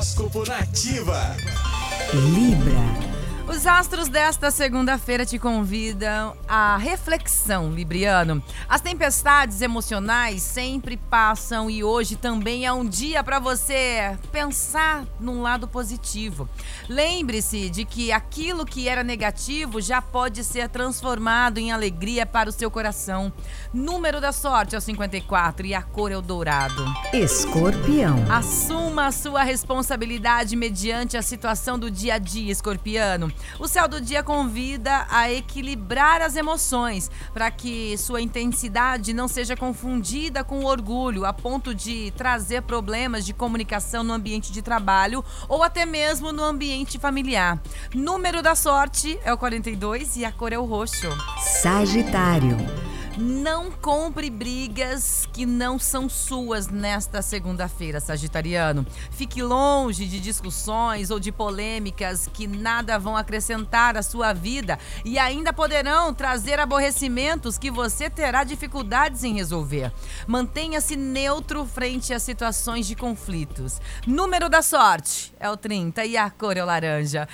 Horóscopo Nativa. Libra. Os astros desta segunda-feira te convidam à reflexão, Libriano. As tempestades emocionais sempre passam e hoje também é um dia para você pensar num lado positivo. Lembre-se de que aquilo que era negativo já pode ser transformado em alegria para o seu coração. Número da sorte é o 54 e a cor é o dourado. Escorpião. Assuma a sua responsabilidade mediante a situação do dia a dia, escorpiano. O céu do dia convida a equilibrar as emoções para que sua intensidade não seja confundida com orgulho, a ponto de trazer problemas de comunicação no ambiente de trabalho ou até mesmo no ambiente familiar. Número da sorte é o 42 e a cor é o roxo. Sagitário. Não compre brigas que não são suas nesta segunda-feira, Sagitariano. Fique longe de discussões ou de polêmicas que nada vão acrescentar à sua vida e ainda poderão trazer aborrecimentos que você terá dificuldades em resolver. Mantenha-se neutro frente a situações de conflitos. Número da sorte é o 30 e a cor é o laranja.